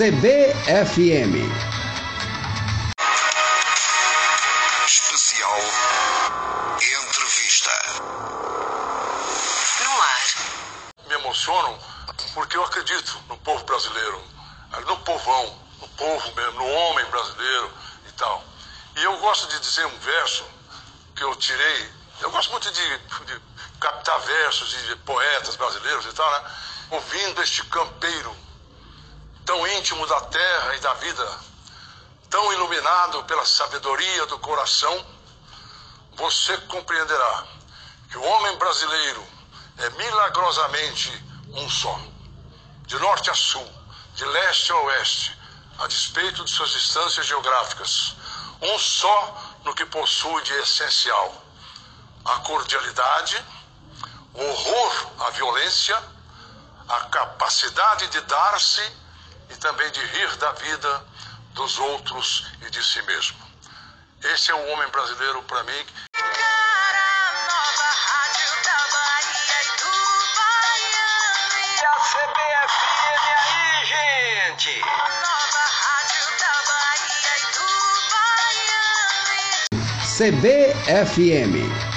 CBFM. Especial Entrevista. No ar. me emocionam porque eu acredito no povo brasileiro, no povão, no povo mesmo, no homem brasileiro e tal. E eu gosto de dizer um verso que eu tirei. Eu gosto muito de, de captar versos de poetas brasileiros e tal, né? Ouvindo este campeiro tão íntimo da terra e da vida, tão iluminado pela sabedoria do coração, você compreenderá que o homem brasileiro é milagrosamente um só, de norte a sul, de leste a oeste, a despeito de suas distâncias geográficas, um só no que possui de essencial: a cordialidade, o horror à violência, a capacidade de dar-se e também de rir da vida dos outros e de si mesmo. Esse é o homem brasileiro para mim. E a CBFM aí, gente! CBFM.